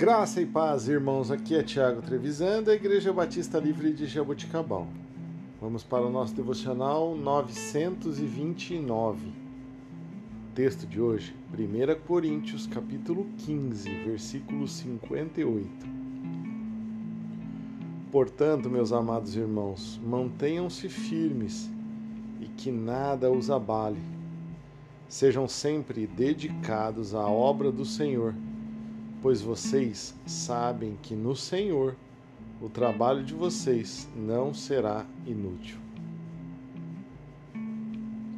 Graça e paz, irmãos. Aqui é Tiago Trevisan, da Igreja Batista Livre de Jaboticabal. Vamos para o nosso devocional 929. Texto de hoje, 1 Coríntios, capítulo 15, versículo 58. Portanto, meus amados irmãos, mantenham-se firmes e que nada os abale. Sejam sempre dedicados à obra do Senhor pois vocês sabem que no Senhor o trabalho de vocês não será inútil.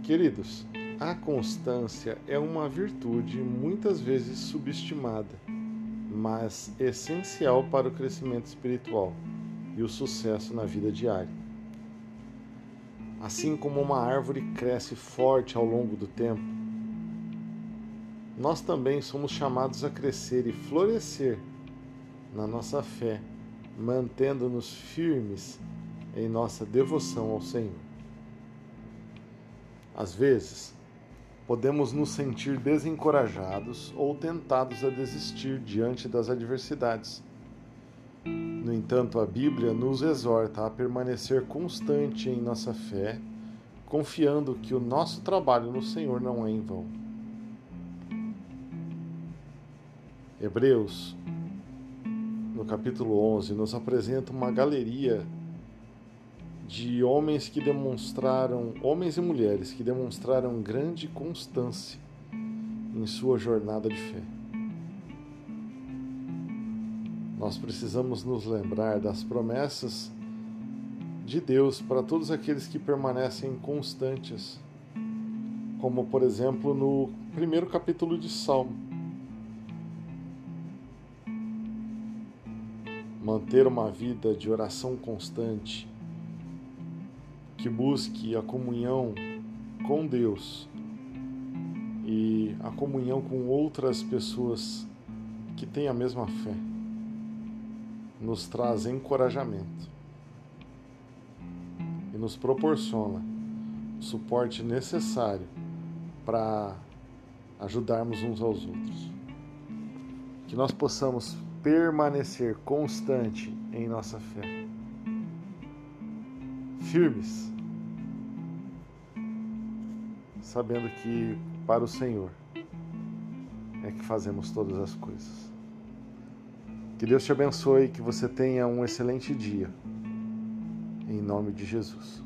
Queridos, a constância é uma virtude muitas vezes subestimada, mas essencial para o crescimento espiritual e o sucesso na vida diária. Assim como uma árvore cresce forte ao longo do tempo, nós também somos chamados a crescer e florescer na nossa fé, mantendo-nos firmes em nossa devoção ao Senhor. Às vezes, podemos nos sentir desencorajados ou tentados a desistir diante das adversidades. No entanto, a Bíblia nos exorta a permanecer constante em nossa fé, confiando que o nosso trabalho no Senhor não é em vão. Hebreus, no capítulo 11, nos apresenta uma galeria de homens que demonstraram, homens e mulheres que demonstraram grande constância em sua jornada de fé. Nós precisamos nos lembrar das promessas de Deus para todos aqueles que permanecem constantes, como por exemplo no primeiro capítulo de Salmo manter uma vida de oração constante, que busque a comunhão com Deus e a comunhão com outras pessoas que têm a mesma fé, nos traz encorajamento e nos proporciona o suporte necessário para ajudarmos uns aos outros. Que nós possamos permanecer constante em nossa fé. Firmes, sabendo que para o Senhor é que fazemos todas as coisas. Que Deus te abençoe, que você tenha um excelente dia. Em nome de Jesus.